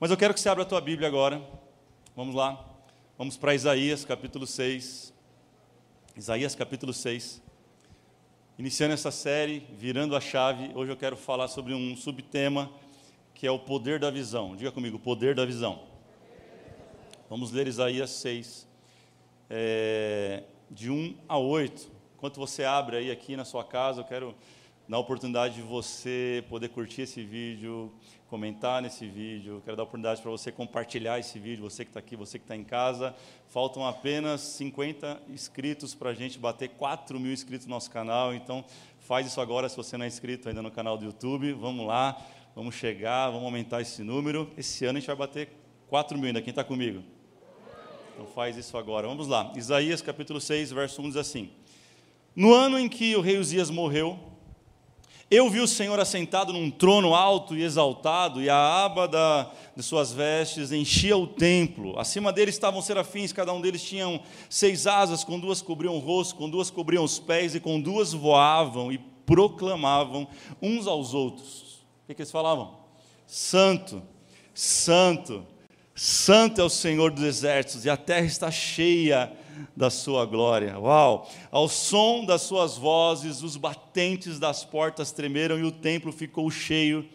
Mas eu quero que você abra a tua Bíblia agora. Vamos lá. Vamos para Isaías capítulo 6. Isaías capítulo 6. Iniciando essa série, virando a chave, hoje eu quero falar sobre um subtema que é o poder da visão. Diga comigo, poder da visão. Vamos ler Isaías 6, é, de 1 a 8. Enquanto você abre aí aqui na sua casa, eu quero dar a oportunidade de você poder curtir esse vídeo, comentar nesse vídeo. Quero dar a oportunidade para você compartilhar esse vídeo, você que está aqui, você que está em casa. Faltam apenas 50 inscritos para a gente bater 4 mil inscritos no nosso canal. Então, faz isso agora se você não é inscrito ainda no canal do YouTube. Vamos lá, vamos chegar, vamos aumentar esse número. Esse ano a gente vai bater 4 mil ainda. Quem está comigo? Então faz isso agora. Vamos lá. Isaías capítulo 6, verso 1 diz assim: No ano em que o rei Uzias morreu, eu vi o Senhor assentado num trono alto e exaltado, e a aba da, de suas vestes enchia o templo. Acima dele estavam serafins, cada um deles tinha seis asas, com duas cobriam o rosto, com duas cobriam os pés, e com duas voavam e proclamavam uns aos outros. O que, que eles falavam? Santo, Santo, Santo é o Senhor dos exércitos, e a terra está cheia da sua glória. Uau! Ao som das suas vozes, os batentes das portas tremeram e o templo ficou cheio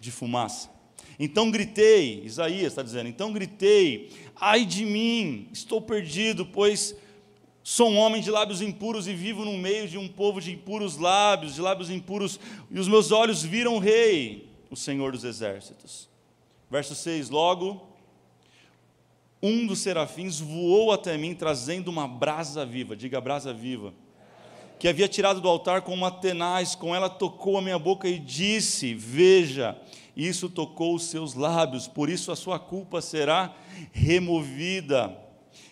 de fumaça. Então gritei, Isaías está dizendo, então gritei, ai de mim, estou perdido, pois sou um homem de lábios impuros e vivo no meio de um povo de impuros lábios, de lábios impuros, e os meus olhos viram o rei, o Senhor dos exércitos. Verso 6: Logo um dos serafins voou até mim, trazendo uma brasa viva, diga brasa viva, que havia tirado do altar com uma tenaz, com ela tocou a minha boca e disse: Veja, isso tocou os seus lábios, por isso a sua culpa será removida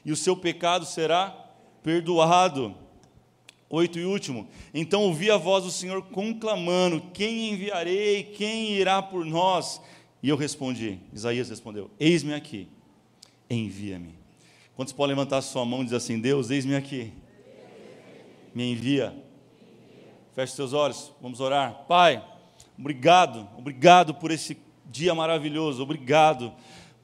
e o seu pecado será perdoado. Oito e último. Então ouvi a voz do Senhor conclamando: Quem enviarei? Quem irá por nós? E eu respondi: Isaías respondeu: Eis-me aqui envia-me. Quantos podem levantar sua mão e dizer assim: Deus, eis-me aqui, me envia. Feche seus olhos, vamos orar. Pai, obrigado, obrigado por esse dia maravilhoso, obrigado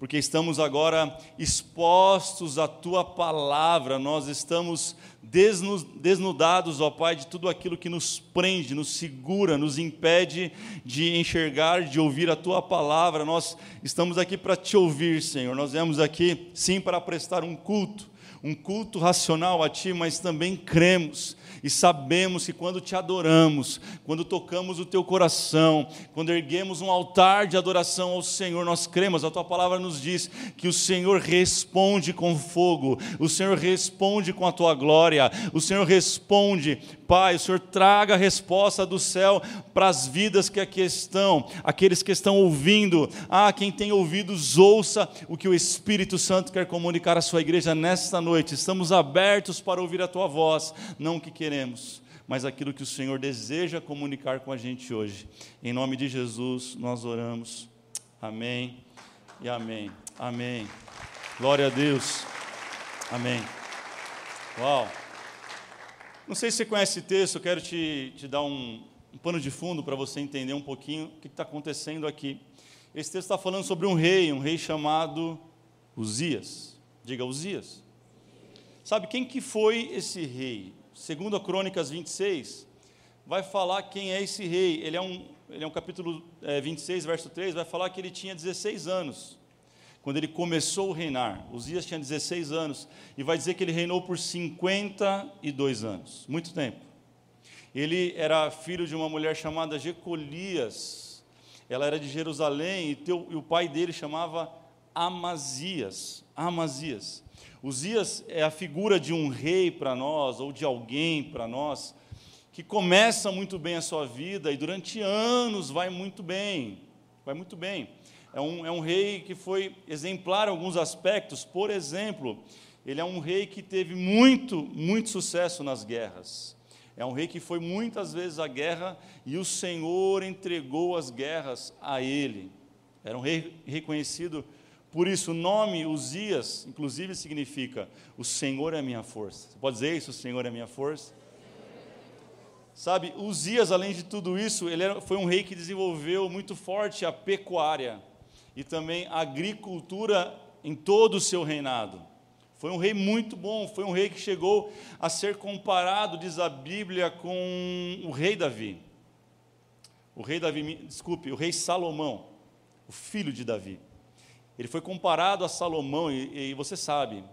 porque estamos agora expostos à tua palavra, nós estamos desnudados, ó Pai, de tudo aquilo que nos prende, nos segura, nos impede de enxergar, de ouvir a tua palavra. Nós estamos aqui para te ouvir, Senhor. Nós viemos aqui, sim, para prestar um culto, um culto racional a ti, mas também cremos e sabemos que quando te adoramos, quando tocamos o teu coração, quando erguemos um altar de adoração ao Senhor, nós cremos, a tua palavra nos diz que o Senhor responde com fogo, o Senhor responde com a tua glória, o Senhor responde, Pai, o Senhor traga a resposta do céu para as vidas que aqui estão, aqueles que estão ouvindo. Ah, quem tem ouvidos, ouça o que o Espírito Santo quer comunicar à sua igreja nesta noite. Estamos abertos para ouvir a tua voz, não o que queremos queremos, mas aquilo que o Senhor deseja comunicar com a gente hoje. Em nome de Jesus, nós oramos. Amém e amém. Amém. Glória a Deus. Amém. Uau. Não sei se você conhece esse texto, eu quero te, te dar um, um pano de fundo para você entender um pouquinho o que está acontecendo aqui. Esse texto está falando sobre um rei, um rei chamado Uzias. Diga Uzias. Sabe quem que foi esse rei? Segundo a Crônicas 26, vai falar quem é esse rei. Ele é um, ele é um capítulo é, 26, verso 3, vai falar que ele tinha 16 anos, quando ele começou a reinar. Uzias tinha 16 anos, e vai dizer que ele reinou por 52 anos, muito tempo. Ele era filho de uma mulher chamada Jecolias, ela era de Jerusalém, e, teu, e o pai dele chamava Amazias. Amazias. Uzias é a figura de um rei para nós, ou de alguém para nós, que começa muito bem a sua vida e durante anos vai muito bem, vai muito bem. É um, é um rei que foi exemplar em alguns aspectos, por exemplo, ele é um rei que teve muito, muito sucesso nas guerras. É um rei que foi muitas vezes à guerra e o Senhor entregou as guerras a ele. Era um rei reconhecido por isso, o nome Uzias, inclusive, significa: O Senhor é minha força. Você pode dizer isso? O Senhor é minha força? Sabe, Uzias, além de tudo isso, ele foi um rei que desenvolveu muito forte a pecuária e também a agricultura em todo o seu reinado. Foi um rei muito bom, foi um rei que chegou a ser comparado, diz a Bíblia, com o rei Davi. O rei Davi, desculpe, o rei Salomão, o filho de Davi. Ele foi comparado a Salomão, e, e você sabe,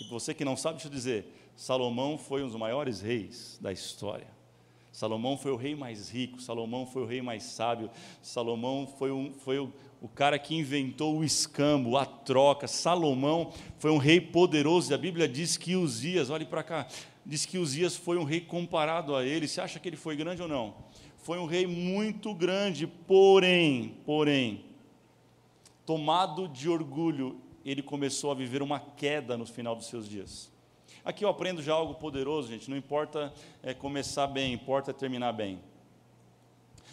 e você que não sabe, deixa eu dizer, Salomão foi um dos maiores reis da história. Salomão foi o rei mais rico, Salomão foi o rei mais sábio, Salomão foi, um, foi o, o, cara que inventou o escambo, a troca. Salomão foi um rei poderoso, e a Bíblia diz que Uzias, olhe para cá, diz que Uzias foi um rei comparado a ele. Você acha que ele foi grande ou não? Foi um rei muito grande, porém, porém, tomado de orgulho, ele começou a viver uma queda no final dos seus dias. Aqui eu aprendo já algo poderoso, gente. Não importa é, começar bem, importa terminar bem.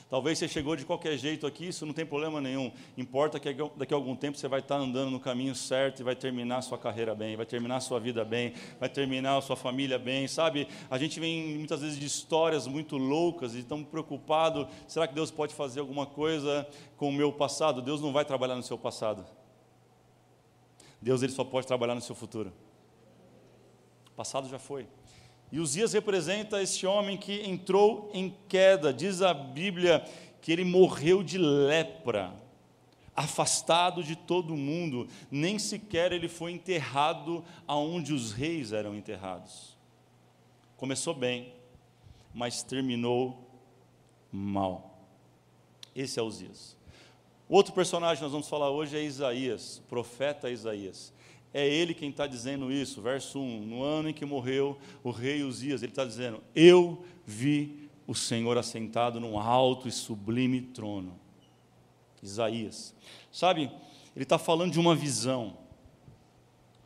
Talvez você chegou de qualquer jeito aqui, isso não tem problema nenhum. Importa que daqui a algum tempo você vai estar andando no caminho certo e vai terminar a sua carreira bem, vai terminar a sua vida bem, vai terminar a sua família bem, sabe? A gente vem muitas vezes de histórias muito loucas e tão preocupado, será que Deus pode fazer alguma coisa com o meu passado? Deus não vai trabalhar no seu passado. Deus ele só pode trabalhar no seu futuro. O passado já foi. E Uzias representa este homem que entrou em queda. Diz a Bíblia que ele morreu de lepra, afastado de todo mundo. Nem sequer ele foi enterrado aonde os reis eram enterrados. Começou bem, mas terminou mal. Esse é Uzias. Outro personagem que nós vamos falar hoje é Isaías, o profeta Isaías é ele quem está dizendo isso. Verso 1: No ano em que morreu o rei Uzias, ele está dizendo: Eu vi o Senhor assentado num alto e sublime trono. Isaías. Sabe, ele está falando de uma visão.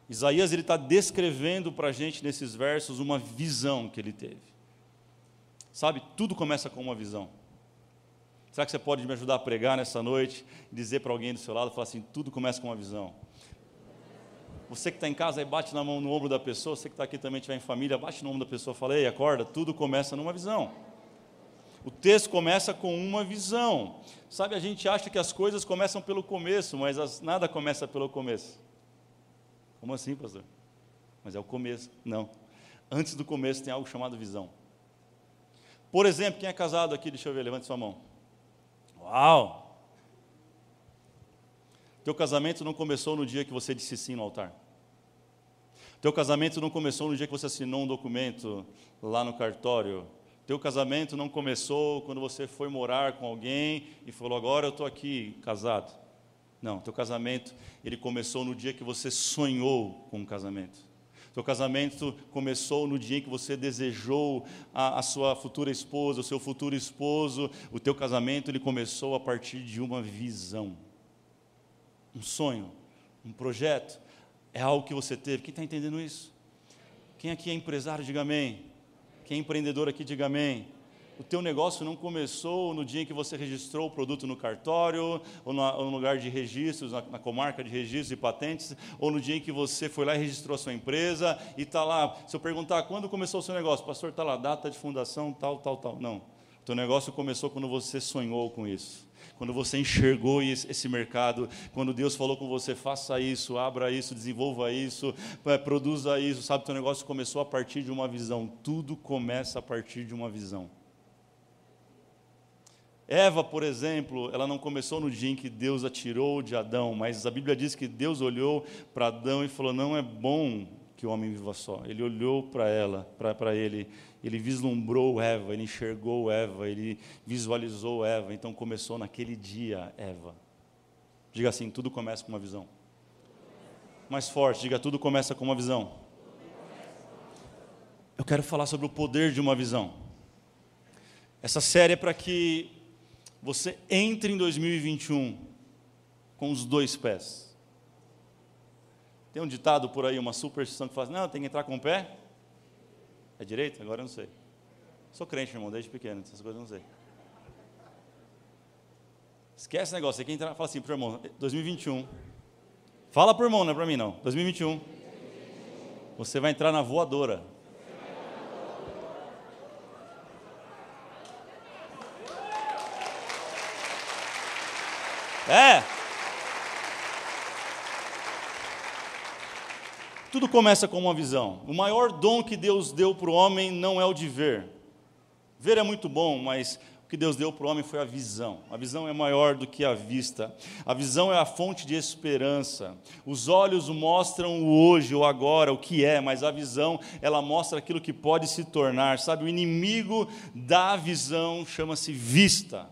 Isaías ele está descrevendo para a gente nesses versos uma visão que ele teve. Sabe, tudo começa com uma visão. Será que você pode me ajudar a pregar nessa noite? Dizer para alguém do seu lado, falar assim: tudo começa com uma visão. Você que está em casa e bate na mão no ombro da pessoa, você que está aqui também tiver em família, bate no ombro da pessoa, fala, ei, acorda, tudo começa numa visão. O texto começa com uma visão. Sabe, a gente acha que as coisas começam pelo começo, mas as, nada começa pelo começo. Como assim, pastor? Mas é o começo. Não. Antes do começo tem algo chamado visão. Por exemplo, quem é casado aqui, deixa eu ver, levante sua mão. Uau! Teu casamento não começou no dia que você disse sim no altar. Teu casamento não começou no dia que você assinou um documento lá no cartório. Teu casamento não começou quando você foi morar com alguém e falou: "Agora eu estou aqui casado". Não, teu casamento ele começou no dia que você sonhou com um casamento. Teu casamento começou no dia em que você desejou a, a, sua futura esposa, o seu futuro esposo. O teu casamento ele começou a partir de uma visão um sonho, um projeto, é algo que você teve. Quem está entendendo isso? Quem aqui é empresário, diga amém. Quem é empreendedor aqui, diga amém. O teu negócio não começou no dia em que você registrou o produto no cartório, ou, ou no lugar de registros, na, na, comarca de registros e patentes, ou no dia em que você foi lá e registrou a sua empresa e está lá. Se eu perguntar quando começou o seu negócio, pastor, está lá, data de fundação, tal, tal, tal. Não. O teu negócio começou quando você sonhou com isso. Quando você enxergou esse mercado, quando Deus falou com você, faça isso, abra isso, desenvolva isso, é, produza isso, sabe, teu negócio começou a partir de uma visão. Tudo começa a partir de uma visão. Eva, por exemplo, ela não começou no dia em que Deus a tirou de Adão, mas a Bíblia diz que Deus olhou para Adão e falou: Não é bom que o homem viva só. Ele olhou para ela, para ele, ele vislumbrou Eva, ele enxergou Eva, ele visualizou Eva, então começou naquele dia Eva. Diga assim: tudo começa com uma visão. Mais forte, diga: tudo começa com uma visão. Eu quero falar sobre o poder de uma visão. Essa série é para que você entre em 2021 com os dois pés. Tem um ditado por aí, uma superstição que fala: assim, não, tem que entrar com o pé é direito? Agora eu não sei. Sou crente, meu irmão, desde pequeno, essas coisas eu não sei. Esquece esse negócio. Você quem entra, fala assim pro irmão, 2021. Fala pro irmão, não é para mim não. 2021. Você vai entrar na voadora. É. Tudo começa com uma visão. O maior dom que Deus deu para o homem não é o de ver. Ver é muito bom, mas o que Deus deu para o homem foi a visão. A visão é maior do que a vista. A visão é a fonte de esperança. Os olhos mostram o hoje, o agora, o que é, mas a visão, ela mostra aquilo que pode se tornar. Sabe, o inimigo da visão chama-se vista.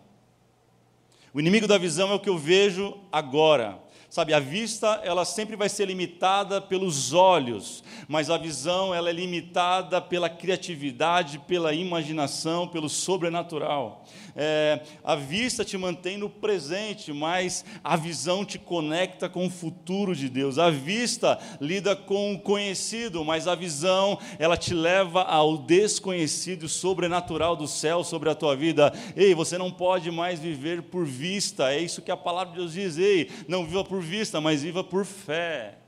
O inimigo da visão é o que eu vejo agora. Sabe, a vista, ela sempre vai ser limitada pelos olhos, mas a visão, ela é limitada pela criatividade, pela imaginação, pelo sobrenatural. É, a vista te mantém no presente, mas a visão te conecta com o futuro de Deus. A vista lida com o conhecido, mas a visão, ela te leva ao desconhecido sobrenatural do céu sobre a tua vida. Ei, você não pode mais viver por vista, é isso que a palavra de Deus diz. Ei, não viva por por vista, mas viva por fé.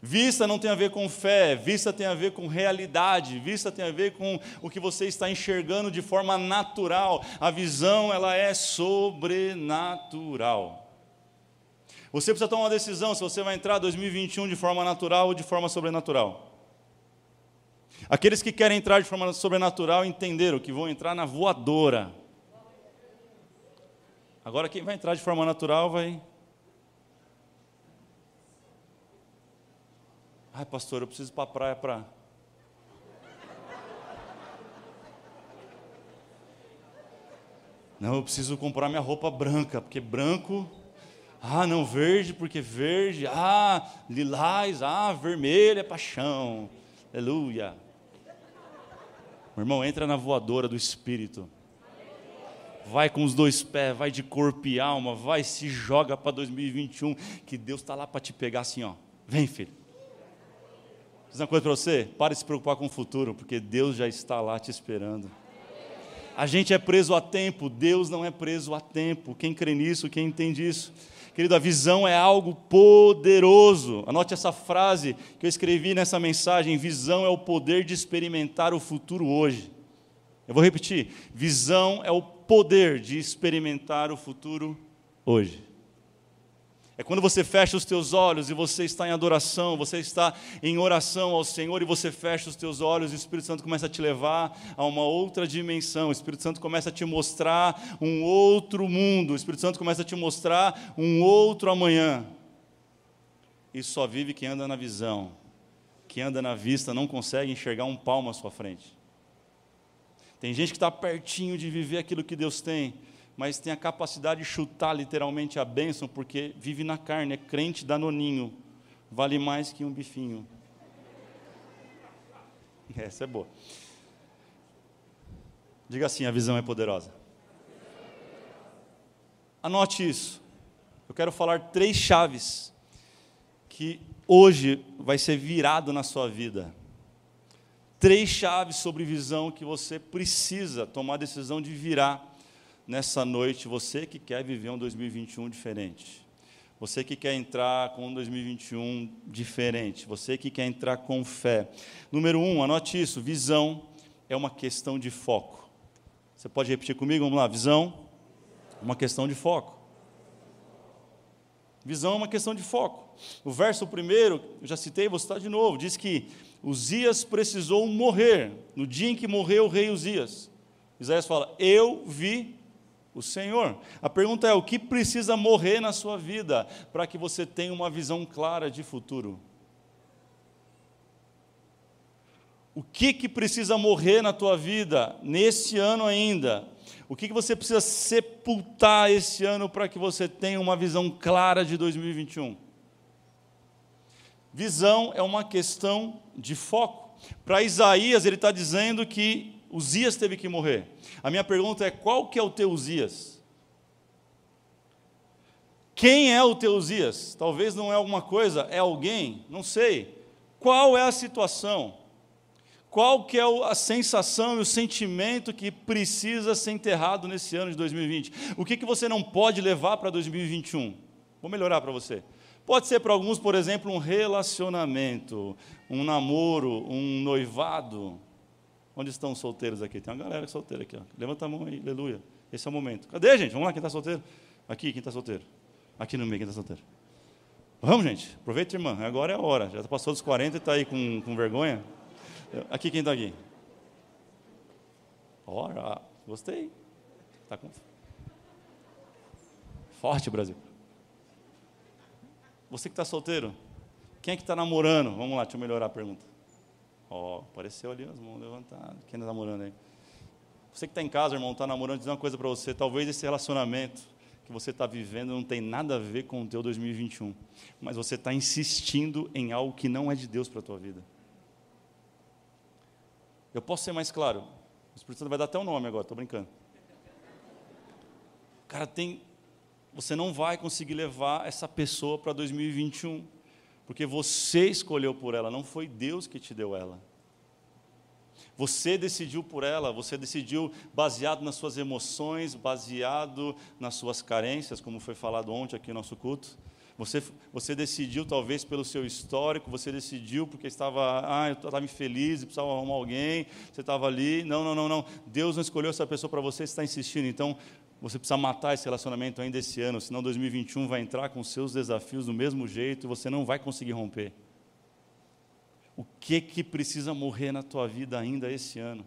Vista não tem a ver com fé, vista tem a ver com realidade, vista tem a ver com o que você está enxergando de forma natural. A visão, ela é sobrenatural. Você precisa tomar uma decisão se você vai entrar 2021 de forma natural ou de forma sobrenatural. Aqueles que querem entrar de forma sobrenatural entenderam que vão entrar na voadora. Agora, quem vai entrar de forma natural vai. Ai, pastor, eu preciso ir para a praia para. Não, eu preciso comprar minha roupa branca, porque branco. Ah, não, verde, porque verde. Ah, lilás. Ah, vermelho é paixão. Aleluia. Meu irmão, entra na voadora do Espírito vai com os dois pés, vai de corpo e alma, vai se joga para 2021, que Deus está lá para te pegar assim, ó. Vem, filho. Dizer uma coisa para você, pare de se preocupar com o futuro, porque Deus já está lá te esperando. A gente é preso a tempo, Deus não é preso a tempo. Quem crê nisso, quem entende isso? Querido, a visão é algo poderoso. Anote essa frase que eu escrevi nessa mensagem: visão é o poder de experimentar o futuro hoje. Eu vou repetir: visão é o poder de experimentar o futuro hoje. É quando você fecha os teus olhos e você está em adoração, você está em oração ao Senhor e você fecha os teus olhos e o Espírito Santo começa a te levar a uma outra dimensão. O Espírito Santo começa a te mostrar um outro mundo. O Espírito Santo começa a te mostrar um outro amanhã. E só vive quem anda na visão. Quem anda na vista não consegue enxergar um palmo à sua frente. Tem gente que está pertinho de viver aquilo que Deus tem, mas tem a capacidade de chutar literalmente a bênção, porque vive na carne, é crente danoninho, vale mais que um bifinho. Essa é boa. Diga assim: a visão é poderosa. Anote isso. Eu quero falar três chaves que hoje vai ser virado na sua vida três chaves sobre visão que você precisa tomar a decisão de virar nessa noite. Você que quer viver um 2021 diferente. Você que quer entrar com um 2021 diferente. Você que quer entrar com fé. Número um, anote isso: visão é uma questão de foco. Você pode repetir comigo? Vamos lá. Visão é uma questão de foco. Visão é uma questão de foco. O verso primeiro, eu já citei, vou citar de novo, diz que Uzias precisou morrer, no dia em que morreu o rei Uzias. Isaías fala: Eu vi o Senhor. A pergunta é: o que precisa morrer na sua vida para que você tenha uma visão clara de futuro? O que, que precisa morrer na tua vida nesse ano ainda? O que, que você precisa sepultar esse ano para que você tenha uma visão clara de 2021? Visão é uma questão de foco. Para Isaías, ele está dizendo que Uzias teve que morrer. A minha pergunta é: qual que é o teu Uzias? Quem é o teu Uzias? Talvez não é alguma coisa, é alguém, não sei. Qual é a situação? Qual que é a sensação e o sentimento que precisa ser enterrado nesse ano de 2020? O que, que você não pode levar para 2021? Vou melhorar para você. Pode ser para alguns, por exemplo, um relacionamento, um namoro, um noivado. Onde estão os solteiros aqui? Tem uma galera solteira aqui. Ó. Levanta a mão aí, aleluia. Esse é o momento. Cadê, gente? Vamos lá, quem está solteiro? Aqui, quem está solteiro? Aqui no meio, quem está solteiro? Vamos, gente, aproveita, irmã, agora é a hora. Já passou dos 40 e está aí com, com vergonha. Aqui, quem está aqui? Ora, gostei. Tá com... Forte, Brasil. Você que está solteiro, quem é que está namorando? Vamos lá, deixa eu melhorar a pergunta. Ó, oh, apareceu ali as mãos levantadas. Quem está namorando aí? Você que está em casa, irmão, está namorando, dizer uma coisa para você. Talvez esse relacionamento que você está vivendo não tem nada a ver com o teu 2021. Mas você está insistindo em algo que não é de Deus para a tua vida. Eu posso ser mais claro? O Espírito Santo vai dar até o nome agora, estou brincando. Cara, tem. Você não vai conseguir levar essa pessoa para 2021. Porque você escolheu por ela, não foi Deus que te deu ela. Você decidiu por ela, você decidiu baseado nas suas emoções, baseado nas suas carências, como foi falado ontem aqui no nosso culto. Você, você decidiu talvez pelo seu histórico, você decidiu porque estava, ah, eu estava infeliz precisava arrumar alguém, você estava ali. Não, não, não, não. Deus não escolheu essa pessoa para você, você está insistindo. Então, você precisa matar esse relacionamento ainda esse ano, senão 2021 vai entrar com seus desafios do mesmo jeito e você não vai conseguir romper. O que que precisa morrer na tua vida ainda esse ano?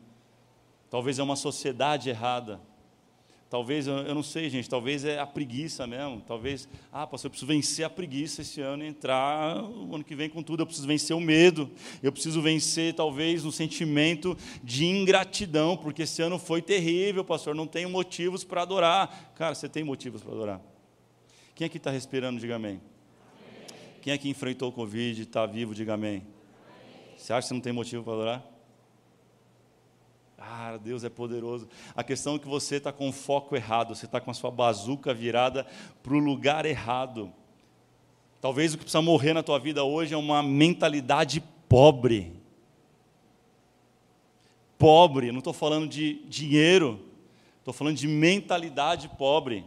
Talvez é uma sociedade errada. Talvez, eu não sei, gente, talvez é a preguiça mesmo. Talvez, ah, pastor, eu preciso vencer a preguiça esse ano e entrar o ano que vem com tudo. Eu preciso vencer o medo. Eu preciso vencer, talvez, o sentimento de ingratidão, porque esse ano foi terrível, pastor. Não tenho motivos para adorar. Cara, você tem motivos para adorar. Quem aqui está respirando, diga amém. Quem aqui enfrentou o Covid e está vivo, diga amém. Você acha que você não tem motivo para adorar? Ah, Deus é poderoso. A questão é que você está com o foco errado, você está com a sua bazuca virada para o lugar errado. Talvez o que precisa morrer na tua vida hoje é uma mentalidade pobre. Pobre, não estou falando de dinheiro, estou falando de mentalidade pobre.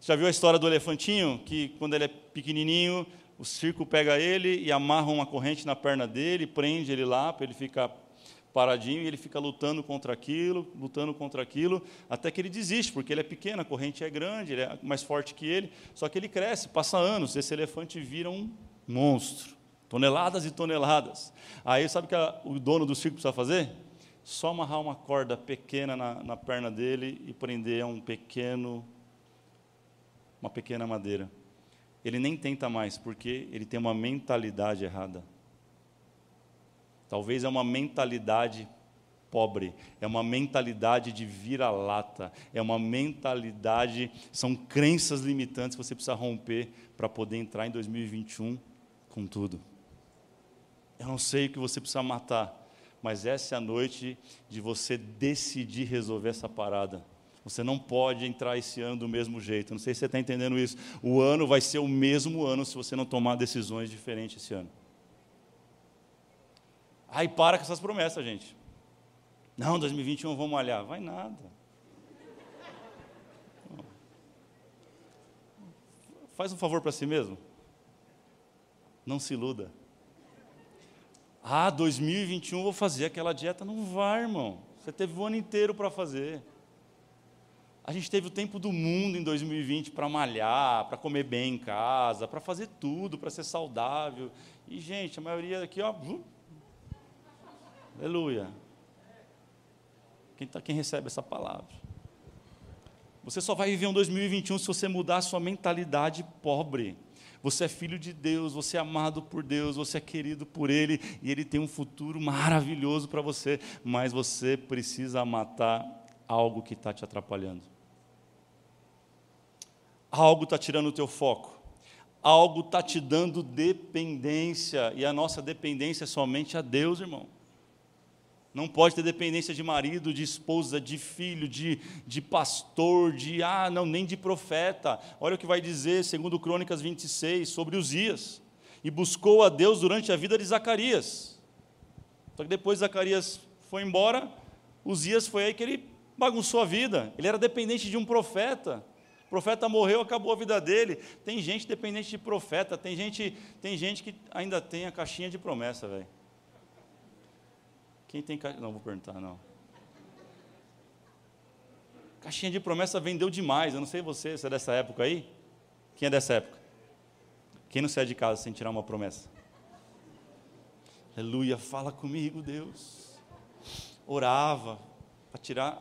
Você já viu a história do elefantinho? Que quando ele é pequenininho, o circo pega ele e amarra uma corrente na perna dele, prende ele lá para ele ficar paradinho e ele fica lutando contra aquilo, lutando contra aquilo, até que ele desiste, porque ele é pequeno, a corrente é grande, ele é mais forte que ele, só que ele cresce, passa anos, esse elefante vira um monstro, toneladas e toneladas. Aí sabe o que a, o dono do circo precisa fazer? Só amarrar uma corda pequena na, na perna dele e prender a um pequeno, uma pequena madeira ele nem tenta mais, porque ele tem uma mentalidade errada. Talvez é uma mentalidade pobre, é uma mentalidade de vira-lata, é uma mentalidade, são crenças limitantes que você precisa romper para poder entrar em 2021 com tudo. Eu não sei o que você precisa matar, mas essa é a noite de você decidir resolver essa parada. Você não pode entrar esse ano do mesmo jeito. Não sei se você está entendendo isso. O ano vai ser o mesmo ano se você não tomar decisões diferentes esse ano. Aí para com essas promessas, gente. Não, 2021 vamos malhar. Vai nada. Faz um favor para si mesmo. Não se iluda. Ah, 2021 vou fazer aquela dieta. Não vai, irmão. Você teve o ano inteiro para fazer. A gente teve o tempo do mundo em 2020 para malhar, para comer bem em casa, para fazer tudo, para ser saudável. E, gente, a maioria aqui, ó. Aleluia. Quem, tá, quem recebe essa palavra? Você só vai viver um 2021 se você mudar a sua mentalidade pobre. Você é filho de Deus, você é amado por Deus, você é querido por Ele e Ele tem um futuro maravilhoso para você, mas você precisa matar algo que está te atrapalhando algo está tirando o teu foco, algo está te dando dependência, e a nossa dependência é somente a Deus, irmão. Não pode ter dependência de marido, de esposa, de filho, de, de pastor, de, ah, não, nem de profeta. Olha o que vai dizer, segundo Crônicas 26, sobre Uzias. E buscou a Deus durante a vida de Zacarias. Só que depois Zacarias foi embora, Uzias foi aí que ele bagunçou a vida. Ele era dependente de um profeta. O profeta morreu, acabou a vida dele. Tem gente dependente de profeta, tem gente, tem gente que ainda tem a caixinha de promessa, velho. Quem tem caixinha? Não, vou perguntar, não. Caixinha de promessa vendeu demais. Eu não sei você, você é dessa época aí? Quem é dessa época? Quem não sai de casa sem tirar uma promessa? Aleluia, fala comigo, Deus. Orava para tirar.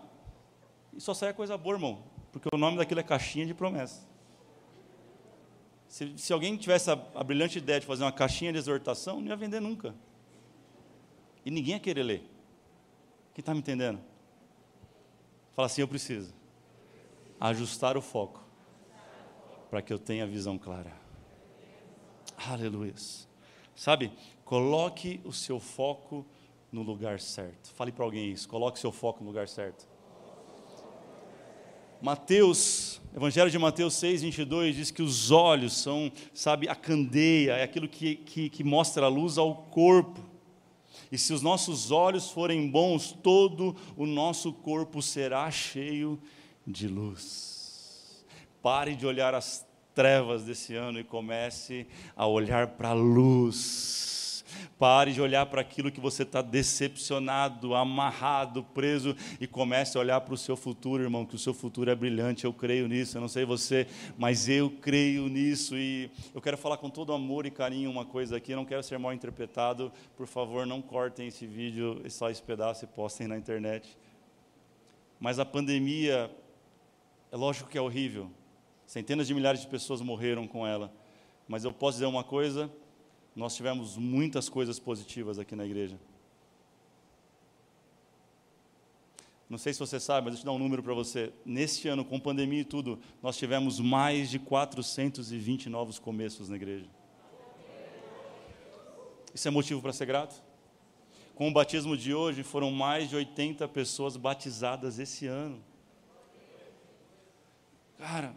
E só saia coisa boa, irmão. Porque o nome daquilo é caixinha de promessa. Se, se alguém tivesse a, a, brilhante ideia de fazer uma caixinha de exortação, não ia vender nunca. E ninguém ia querer ler. Quem está me entendendo? Fala assim: eu preciso ajustar o foco para que eu tenha visão clara. Aleluia. Sabe, coloque o seu foco no lugar certo. Fale para alguém isso, coloque o seu foco no lugar certo. Mateus, Evangelho de Mateus 6, 22 diz que os olhos são, sabe, a candeia, é aquilo que, que, que mostra a luz ao corpo. E se os nossos olhos forem bons, todo o nosso corpo será cheio de luz. Pare de olhar as trevas desse ano e comece a olhar para a luz. Pare de olhar para aquilo que você está decepcionado, amarrado, preso e comece a olhar para o seu futuro, irmão, que o seu futuro é brilhante. Eu creio nisso. Eu não sei você, mas eu creio nisso e eu quero falar com todo amor e carinho uma coisa aqui. Eu não quero ser mal interpretado. Por favor, não cortem esse vídeo, só esse pedaço e postem na internet. Mas a pandemia, é lógico que é horrível. Centenas de milhares de pessoas morreram com ela. Mas eu posso dizer uma coisa nós tivemos muitas coisas positivas aqui na igreja. Não sei se você sabe, mas deixa eu dar um número para você. Neste ano, com pandemia e tudo, nós tivemos mais de 420 novos começos na igreja. Isso é motivo para ser grato? Com o batismo de hoje, foram mais de 80 pessoas batizadas esse ano. Cara,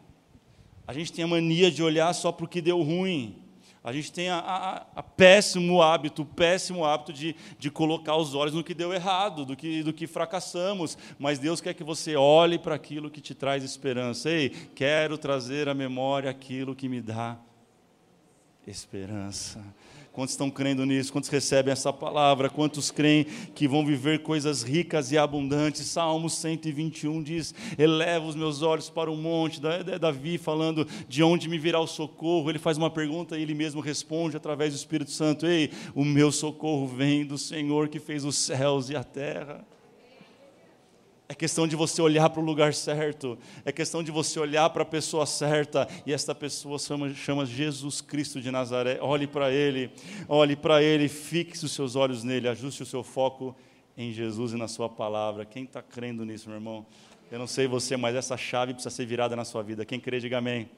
a gente tem a mania de olhar só para o que deu ruim. A gente tem a, a, a, péssimo hábito, péssimo hábito de, de colocar os olhos no que deu errado, do que, do que fracassamos. Mas Deus quer que você olhe para aquilo que te traz esperança. Ei, quero trazer à memória aquilo que me dá esperança. Quantos estão crendo nisso? Quantos recebem essa palavra? Quantos creem que vão viver coisas ricas e abundantes? Salmo 121 diz: Eleva os meus olhos para o monte. Davi falando de onde me virá o socorro. Ele faz uma pergunta e ele mesmo responde através do Espírito Santo: Ei, o meu socorro vem do Senhor que fez os céus e a terra. É questão de você olhar para o lugar certo. É questão de você olhar para a pessoa certa. E esta pessoa chama, chama Jesus Cristo de Nazaré. Olhe para Ele. Olhe para Ele. Fixe os seus olhos nele. Ajuste o seu foco em Jesus e na Sua palavra. Quem está crendo nisso, meu irmão? Eu não sei você, mas essa chave precisa ser virada na sua vida. Quem crê, diga amém. amém.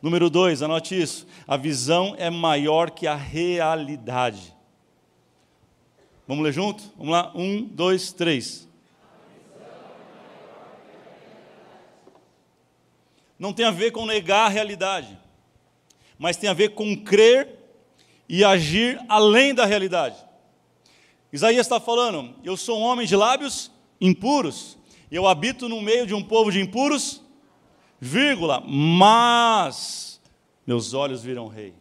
Número dois, anote isso. A visão é maior que a realidade. Vamos ler junto? Vamos lá? Um, dois, três. Não tem a ver com negar a realidade, mas tem a ver com crer e agir além da realidade. Isaías está falando: eu sou um homem de lábios impuros, eu habito no meio de um povo de impuros, vírgula, mas meus olhos viram rei,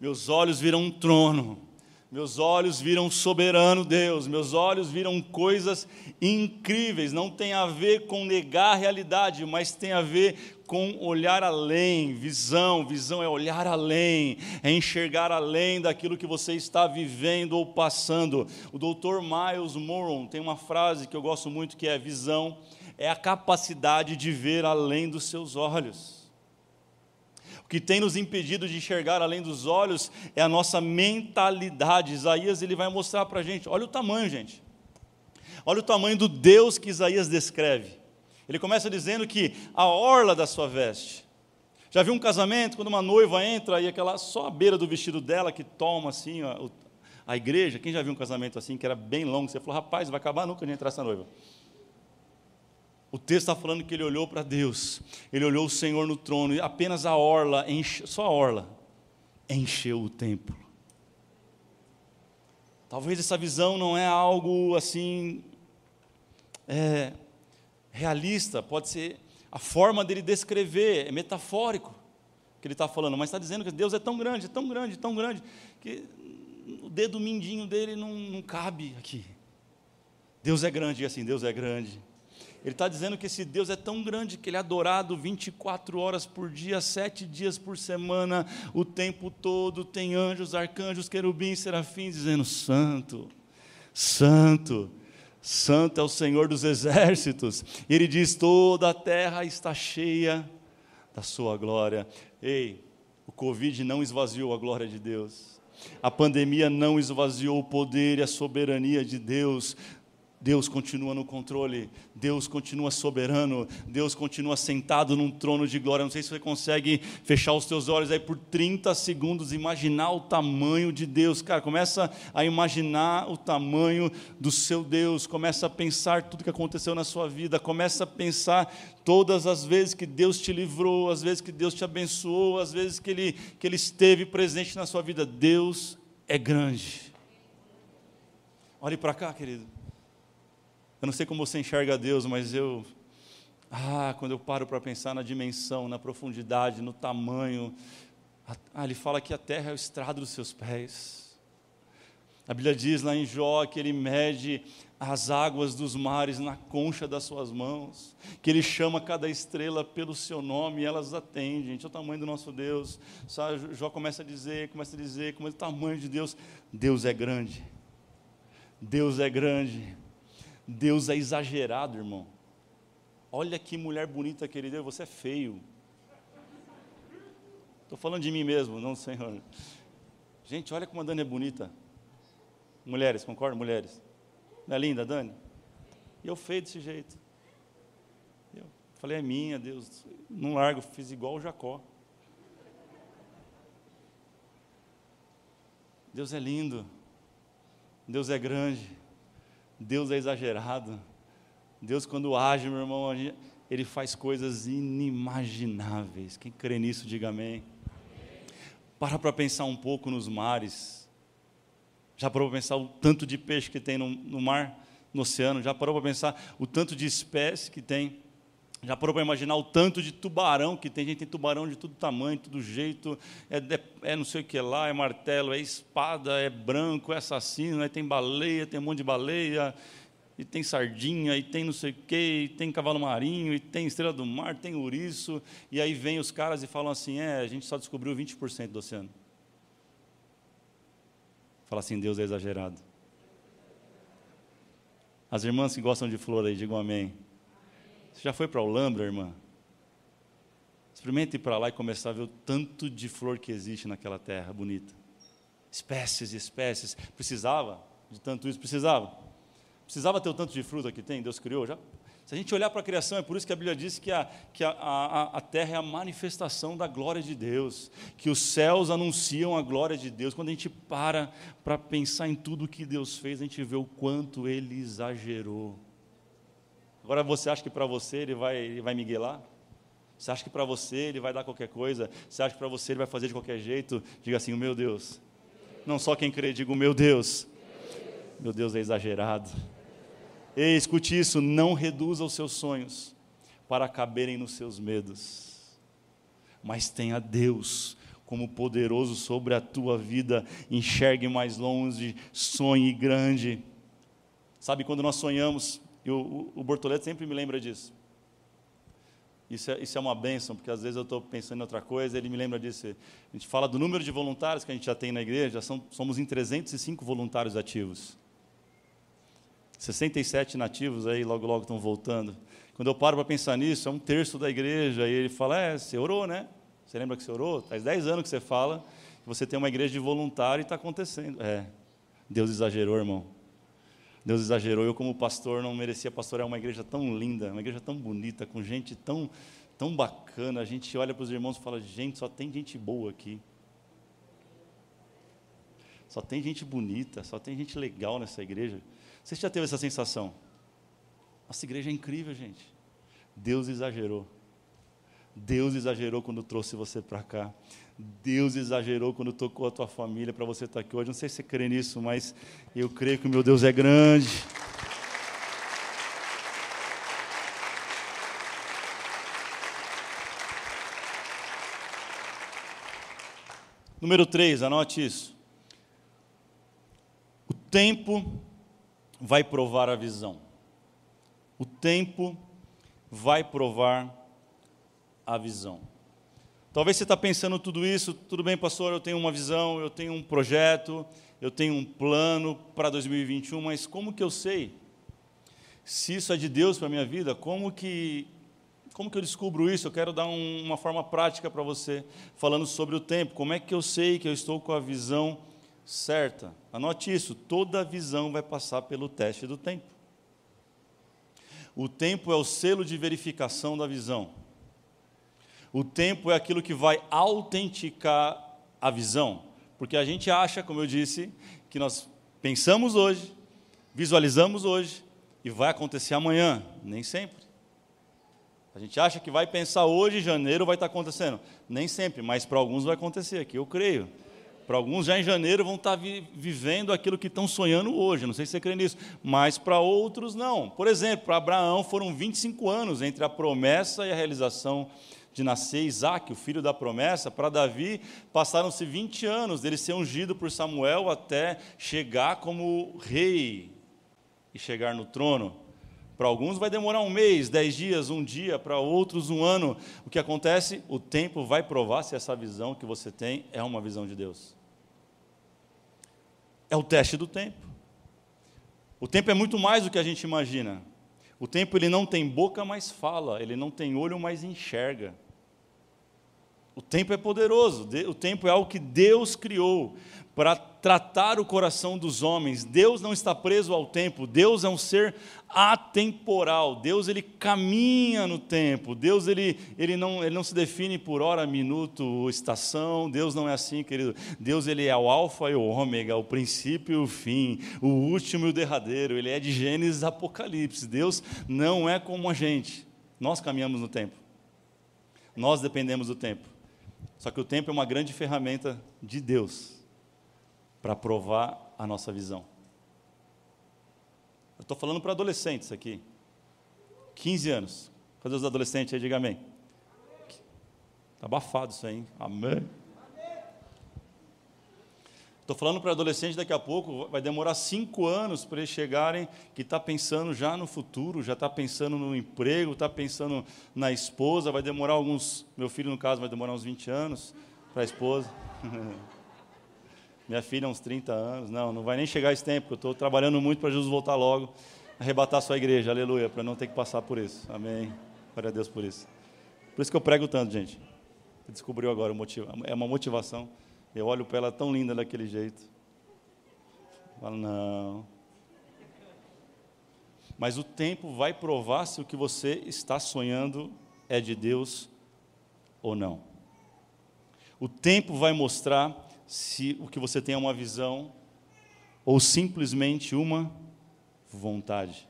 meus olhos viram um trono, meus olhos viram soberano Deus, meus olhos viram coisas incríveis. Não tem a ver com negar a realidade, mas tem a ver com olhar além, visão. Visão é olhar além, é enxergar além daquilo que você está vivendo ou passando. O doutor Miles Moron tem uma frase que eu gosto muito que é: visão é a capacidade de ver além dos seus olhos. O que tem nos impedido de enxergar além dos olhos é a nossa mentalidade. Isaías ele vai mostrar para a gente, olha o tamanho, gente. Olha o tamanho do Deus que Isaías descreve. Ele começa dizendo que a orla da sua veste. Já viu um casamento quando uma noiva entra e aquela só a beira do vestido dela que toma assim a, a igreja? Quem já viu um casamento assim que era bem longo? Você falou, rapaz, vai acabar nunca de entrar essa noiva. O texto está falando que ele olhou para Deus, ele olhou o Senhor no trono, e apenas a orla, enche, só a orla, encheu o templo. Talvez essa visão não é algo assim é, realista, pode ser a forma dele descrever, é metafórico que ele está falando, mas está dizendo que Deus é tão grande, é tão grande, tão grande, que o dedo mindinho dele não, não cabe aqui. Deus é grande, e assim, Deus é grande. Ele está dizendo que esse Deus é tão grande que ele é adorado 24 horas por dia, sete dias por semana, o tempo todo. Tem anjos, arcanjos, querubins, serafins dizendo: Santo, Santo, Santo é o Senhor dos exércitos. E ele diz: toda a terra está cheia da sua glória. Ei, o Covid não esvaziou a glória de Deus. A pandemia não esvaziou o poder e a soberania de Deus. Deus continua no controle, Deus continua soberano, Deus continua sentado num trono de glória. Não sei se você consegue fechar os teus olhos aí por 30 segundos, imaginar o tamanho de Deus. Cara, começa a imaginar o tamanho do seu Deus, começa a pensar tudo que aconteceu na sua vida, começa a pensar todas as vezes que Deus te livrou, as vezes que Deus te abençoou, as vezes que Ele, que Ele esteve presente na sua vida. Deus é grande. Olhe para cá, querido. Eu não sei como você enxerga Deus, mas eu. Ah, quando eu paro para pensar na dimensão, na profundidade, no tamanho. Ah, ele fala que a terra é o estrado dos seus pés. A Bíblia diz lá em Jó que ele mede as águas dos mares na concha das suas mãos, que ele chama cada estrela pelo seu nome e elas atendem. Gente, é o tamanho do nosso Deus. Sabe, Jó começa a dizer, começa a dizer como é o tamanho de Deus. Deus é grande. Deus é grande. Deus é exagerado, irmão. Olha que mulher bonita que ele deu, você é feio. Estou falando de mim mesmo, não Senhor. Gente, olha como a Dani é bonita. Mulheres, concordam? Mulheres. Não é linda, Dani? E eu feio desse jeito. Eu falei, é minha, Deus. Não largo, fiz igual o Jacó. Deus é lindo. Deus é grande. Deus é exagerado. Deus, quando age, meu irmão, ele faz coisas inimagináveis. Quem crê nisso, diga amém. Para para pensar um pouco nos mares. Já parou para pensar o tanto de peixe que tem no, no mar, no oceano? Já parou para pensar o tanto de espécie que tem? Já parou para imaginar o tanto de tubarão que tem? Gente, tem tubarão de todo tamanho, todo jeito, é, é, é, não sei o que lá, é martelo, é espada, é branco, é assassino, tem baleia, tem um monte de baleia, e tem sardinha, e tem não sei o que, e tem cavalo marinho, e tem estrela do mar, tem ouriço, e aí vem os caras e falam assim, é, a gente só descobriu 20% do oceano. Fala assim, Deus é exagerado. As irmãs que gostam de flor aí, digam amém. Você já foi para Olambra, irmã? Experimente ir para lá e começar a ver o tanto de flor que existe naquela terra bonita. Espécies e espécies. Precisava de tanto isso? Precisava. Precisava ter o tanto de fruta que tem, Deus criou já. Se a gente olhar para a criação, é por isso que a Bíblia diz que, a, que a, a, a terra é a manifestação da glória de Deus, que os céus anunciam a glória de Deus. Quando a gente para para pensar em tudo o que Deus fez, a gente vê o quanto Ele exagerou. Agora você acha que para você ele vai, ele vai miguelar? Você acha que para você ele vai dar qualquer coisa? Você acha que para você ele vai fazer de qualquer jeito? Diga assim, o meu Deus. Não só quem crê, diga o meu Deus. Meu Deus é exagerado. Ei, escute isso, não reduza os seus sonhos para caberem nos seus medos. Mas tenha Deus como poderoso sobre a tua vida, enxergue mais longe, sonhe grande. Sabe quando nós sonhamos, e o, o, Bortoleto sempre me lembra disso. Isso é, isso é uma benção, porque às vezes eu estou pensando em outra coisa, ele me lembra disso. A gente fala do número de voluntários que a gente já tem na igreja, são, somos em 305 voluntários ativos. 67 nativos aí, logo, logo estão voltando. Quando eu paro para pensar nisso, é um terço da igreja, e ele fala, é, você orou, né? Você lembra que você orou? Faz 10 anos que você fala que você tem uma igreja de voluntário e está acontecendo. É, Deus exagerou, irmão. Deus exagerou. Eu, como pastor, não merecia pastorear uma igreja tão linda, uma igreja tão bonita, com gente tão, tão bacana. A gente olha para os irmãos e fala: gente, só tem gente boa aqui. Só tem gente bonita, só tem gente legal nessa igreja. Você já teve essa sensação? Nossa igreja é incrível, gente. Deus exagerou. Deus exagerou quando trouxe você para cá. Deus exagerou quando tocou a tua família para você estar aqui hoje. Não sei se você crê nisso, mas eu creio que o meu Deus é grande. Número 3, anote isso. O tempo vai provar a visão. O tempo vai provar a visão. Talvez você está pensando tudo isso, tudo bem, pastor, eu tenho uma visão, eu tenho um projeto, eu tenho um plano para 2021, mas como que eu sei se isso é de Deus para a minha vida? Como que, como que eu descubro isso? Eu quero dar um, uma forma prática para você, falando sobre o tempo. Como é que eu sei que eu estou com a visão certa? Anote isso: toda visão vai passar pelo teste do tempo. O tempo é o selo de verificação da visão. O tempo é aquilo que vai autenticar a visão. Porque a gente acha, como eu disse, que nós pensamos hoje, visualizamos hoje e vai acontecer amanhã. Nem sempre. A gente acha que vai pensar hoje, janeiro vai estar acontecendo. Nem sempre, mas para alguns vai acontecer aqui, eu creio. Para alguns já em janeiro vão estar vi vivendo aquilo que estão sonhando hoje. Não sei se você crê nisso, mas para outros não. Por exemplo, para Abraão foram 25 anos entre a promessa e a realização de nascer Isaac, o filho da promessa. Para Davi passaram-se 20 anos dele ser ungido por Samuel até chegar como rei e chegar no trono. Para alguns vai demorar um mês, dez dias, um dia, para outros um ano. O que acontece? O tempo vai provar se essa visão que você tem é uma visão de Deus é o teste do tempo. O tempo é muito mais do que a gente imagina. O tempo ele não tem boca, mas fala. Ele não tem olho, mas enxerga. O tempo é poderoso. O tempo é algo que Deus criou para tratar o coração dos homens. Deus não está preso ao tempo, Deus é um ser atemporal. Deus ele caminha no tempo. Deus ele, ele, não, ele não se define por hora, minuto, estação. Deus não é assim, querido. Deus ele é o alfa e o ômega, o princípio e o fim, o último e o derradeiro. Ele é de Gênesis a Apocalipse. Deus não é como a gente. Nós caminhamos no tempo. Nós dependemos do tempo. Só que o tempo é uma grande ferramenta de Deus para provar a nossa visão. Eu estou falando para adolescentes aqui. 15 anos. Cadê os adolescentes aí? Diga amém. Está abafado isso aí, hein? Amém. Estou falando para adolescentes daqui a pouco, vai demorar cinco anos para eles chegarem, que está pensando já no futuro, já está pensando no emprego, está pensando na esposa, vai demorar alguns, meu filho no caso vai demorar uns 20 anos para a esposa. Minha filha, uns 30 anos. Não, não vai nem chegar esse tempo, eu estou trabalhando muito para Jesus voltar logo, arrebatar a sua igreja, aleluia, para não ter que passar por isso. Amém. Glória a Deus por isso. Por isso que eu prego tanto, gente. Descobriu agora, é uma motivação. Eu olho para ela tão linda daquele jeito. Falo, não. Mas o tempo vai provar se o que você está sonhando é de Deus ou não. O tempo vai mostrar se o que você tem é uma visão ou simplesmente uma vontade.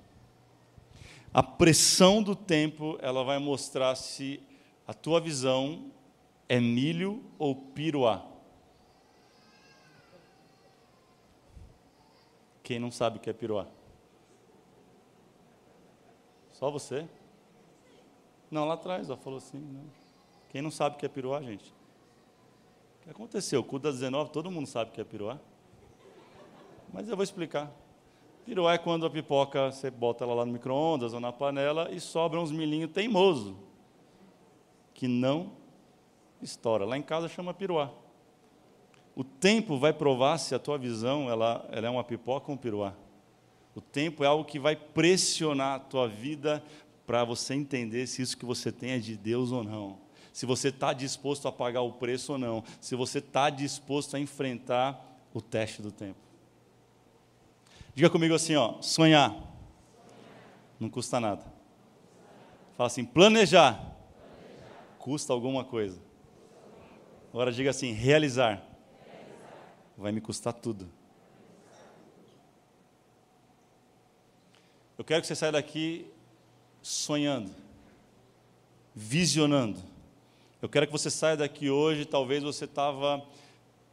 A pressão do tempo, ela vai mostrar se a tua visão é milho ou piruá. Quem não sabe o que é piruá? Só você? Não, lá atrás, ela falou assim. Não. Quem não sabe o que é piruá, gente? que aconteceu? O culto das 19, todo mundo sabe o que é piruá. Mas eu vou explicar. Piruá é quando a pipoca, você bota ela lá no micro-ondas ou na panela e sobra uns milhinhos teimoso, que não estoura. Lá em casa chama piruá. O tempo vai provar se a tua visão ela, ela é uma pipoca ou um piruá. O tempo é algo que vai pressionar a tua vida para você entender se isso que você tem é de Deus ou não se você está disposto a pagar o preço ou não, se você está disposto a enfrentar o teste do tempo. Diga comigo assim, ó, sonhar não custa nada. Fala assim, planejar, custa alguma coisa. Agora diga assim, realizar, vai me custar tudo. Eu quero que você saia daqui sonhando, visionando eu quero que você saia daqui hoje, talvez você estava,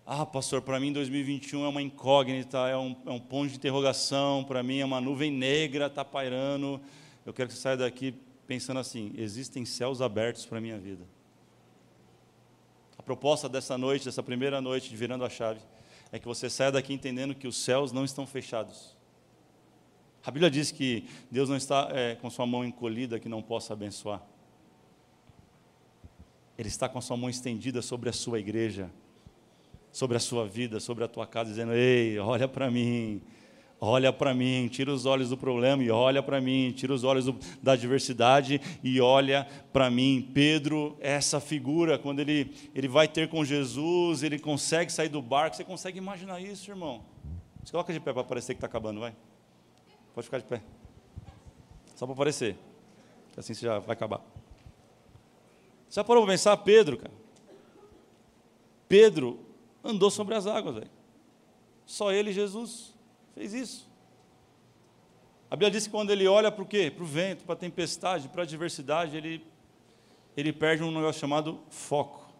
ah, pastor, para mim 2021 é uma incógnita, é um, é um ponto de interrogação, para mim é uma nuvem negra, está pairando. Eu quero que você saia daqui pensando assim: existem céus abertos para a minha vida. A proposta dessa noite, dessa primeira noite de Virando a Chave, é que você saia daqui entendendo que os céus não estão fechados. A Bíblia diz que Deus não está é, com sua mão encolhida que não possa abençoar. Ele está com a sua mão estendida sobre a sua igreja, sobre a sua vida, sobre a tua casa, dizendo: Ei, olha para mim, olha para mim, tira os olhos do problema e olha para mim, tira os olhos do, da adversidade e olha para mim. Pedro, essa figura, quando ele, ele vai ter com Jesus, ele consegue sair do barco. Você consegue imaginar isso, irmão? Se coloca de pé para parecer que está acabando, vai. Pode ficar de pé. Só para aparecer. Assim você já vai acabar. Você já parou para pensar? Pedro, cara. Pedro andou sobre as águas, velho. Só ele e Jesus fez isso. A Bíblia diz que quando ele olha para o quê? Para o vento, para a tempestade, para a adversidade, ele, ele perde um negócio chamado foco.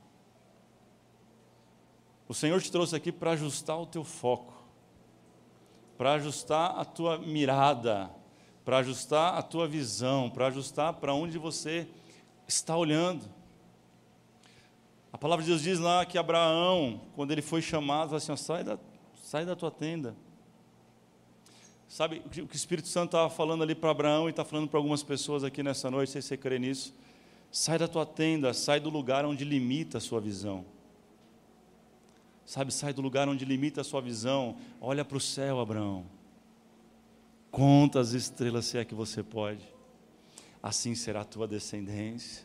O Senhor te trouxe aqui para ajustar o teu foco para ajustar a tua mirada, para ajustar a tua visão, para ajustar para onde você está olhando. A palavra de Deus diz lá que Abraão, quando ele foi chamado, assim, ó, sai, da, sai da tua tenda. Sabe o que o Espírito Santo estava falando ali para Abraão e está falando para algumas pessoas aqui nessa noite, se você crê nisso? Sai da tua tenda, sai do lugar onde limita a sua visão. Sabe, sai do lugar onde limita a sua visão. Olha para o céu, Abraão. Conta as estrelas se é que você pode. Assim será a tua descendência.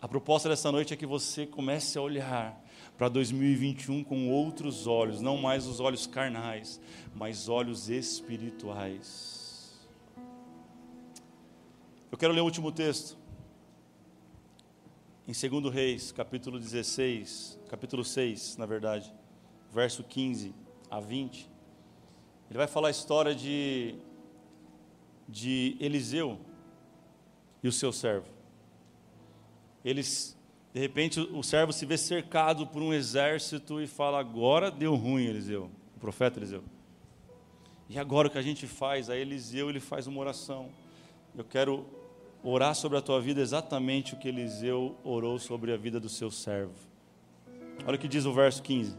A proposta dessa noite é que você comece a olhar para 2021 com outros olhos, não mais os olhos carnais, mas olhos espirituais. Eu quero ler o último texto. Em 2 Reis, capítulo 16, capítulo 6, na verdade, verso 15 a 20, ele vai falar a história de, de Eliseu e o seu servo. Eles, de repente, o servo se vê cercado por um exército e fala: Agora deu ruim, Eliseu, o profeta Eliseu. E agora o que a gente faz? Aí Eliseu ele faz uma oração. Eu quero orar sobre a tua vida exatamente o que Eliseu orou sobre a vida do seu servo. Olha o que diz o verso 15.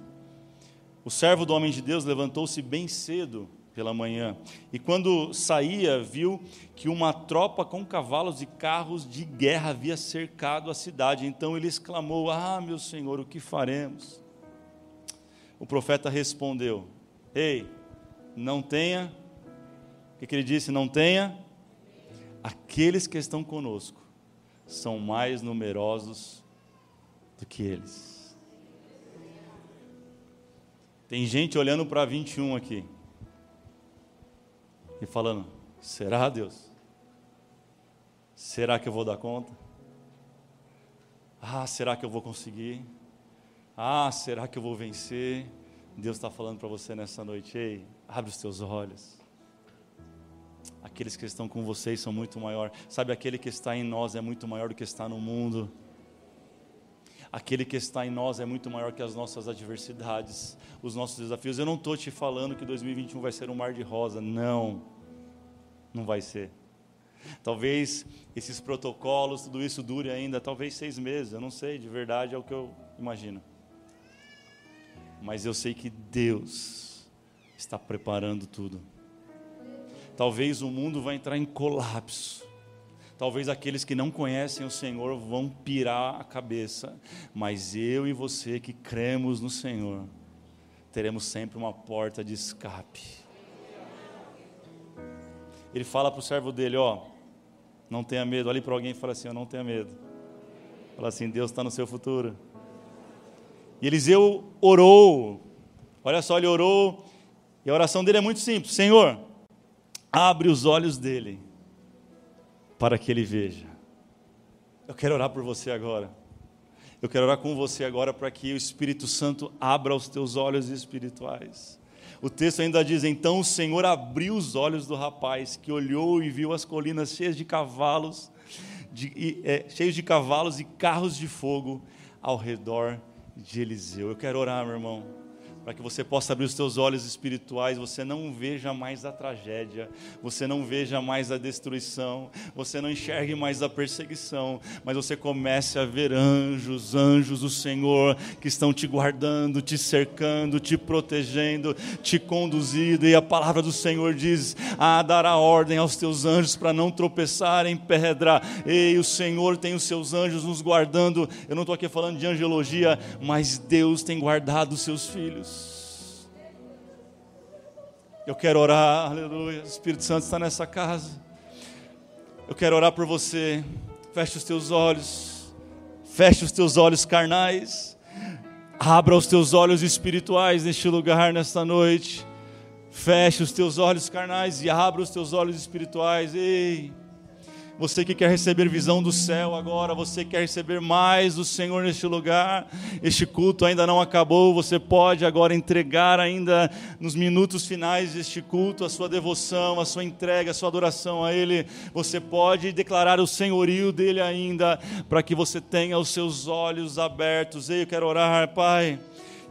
O servo do homem de Deus levantou-se bem cedo pela manhã e, quando saía, viu que uma tropa com cavalos e carros de guerra havia cercado a cidade. Então ele exclamou: Ah, meu senhor, o que faremos? O profeta respondeu: Ei, não tenha. O que, ele disse? Não tenha aqueles que estão conosco são mais numerosos do que eles. Tem gente olhando para 21 aqui e falando: será Deus? Será que eu vou dar conta? Ah, será que eu vou conseguir? Ah, será que eu vou vencer? Deus está falando para você nessa noite: ei, abre os teus olhos aqueles que estão com vocês são muito maior. Sabe, aquele que está em nós é muito maior do que está no mundo. Aquele que está em nós é muito maior que as nossas adversidades, os nossos desafios. Eu não estou te falando que 2021 vai ser um mar de rosa. Não, não vai ser. Talvez esses protocolos, tudo isso dure ainda, talvez seis meses. Eu não sei, de verdade é o que eu imagino. Mas eu sei que Deus está preparando tudo talvez o mundo vai entrar em colapso. Talvez aqueles que não conhecem o Senhor vão pirar a cabeça, mas eu e você que cremos no Senhor, teremos sempre uma porta de escape. Ele fala para o servo dele: Ó, não tenha medo. Olhe para alguém e fala assim: Não tenha medo. Fala assim: Deus está no seu futuro. E Eliseu orou. Olha só, ele orou. E a oração dele é muito simples: Senhor, abre os olhos dele para que ele veja. Eu quero orar por você agora. Eu quero orar com você agora para que o Espírito Santo abra os teus olhos espirituais. O texto ainda diz: Então o Senhor abriu os olhos do rapaz, que olhou e viu as colinas cheias de cavalos, de, é, cheios de cavalos e carros de fogo ao redor de Eliseu. Eu quero orar, meu irmão para que você possa abrir os teus olhos espirituais, você não veja mais a tragédia, você não veja mais a destruição, você não enxergue mais a perseguição, mas você comece a ver anjos, anjos do Senhor que estão te guardando, te cercando, te protegendo, te conduzindo, e a palavra do Senhor diz: a dar a ordem aos teus anjos para não tropeçar em pedra. Ei, o Senhor tem os seus anjos nos guardando. Eu não estou aqui falando de angelologia, mas Deus tem guardado os seus filhos. Eu quero orar, aleluia. O Espírito Santo está nessa casa. Eu quero orar por você. Feche os teus olhos. Feche os teus olhos carnais. Abra os teus olhos espirituais neste lugar, nesta noite. Feche os teus olhos carnais e abra os teus olhos espirituais. Ei. Você que quer receber visão do céu agora, você quer receber mais do Senhor neste lugar. Este culto ainda não acabou, você pode agora entregar ainda nos minutos finais deste culto a sua devoção, a sua entrega, a sua adoração a ele. Você pode declarar o senhorio dele ainda, para que você tenha os seus olhos abertos. Ei, eu quero orar, Pai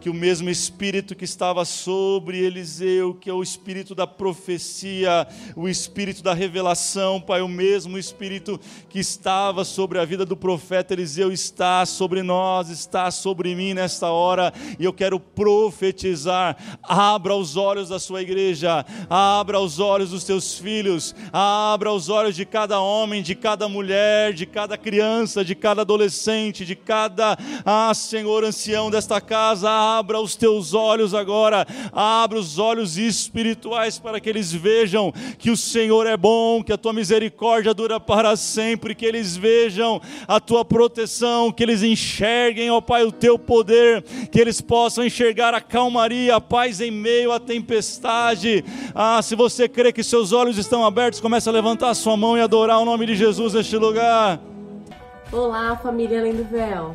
que o mesmo espírito que estava sobre Eliseu, que é o espírito da profecia, o espírito da revelação, Pai, o mesmo espírito que estava sobre a vida do profeta Eliseu está sobre nós, está sobre mim nesta hora, e eu quero profetizar. Abra os olhos da sua igreja, abra os olhos dos teus filhos, abra os olhos de cada homem, de cada mulher, de cada criança, de cada adolescente, de cada, ah, Senhor, ancião desta casa abra os teus olhos agora, abra os olhos espirituais para que eles vejam que o Senhor é bom, que a tua misericórdia dura para sempre, que eles vejam a tua proteção, que eles enxerguem, ó Pai, o teu poder, que eles possam enxergar a calmaria, a paz em meio à tempestade. Ah, se você crê que seus olhos estão abertos, comece a levantar a sua mão e adorar o nome de Jesus neste lugar. Olá, família Além do Véu.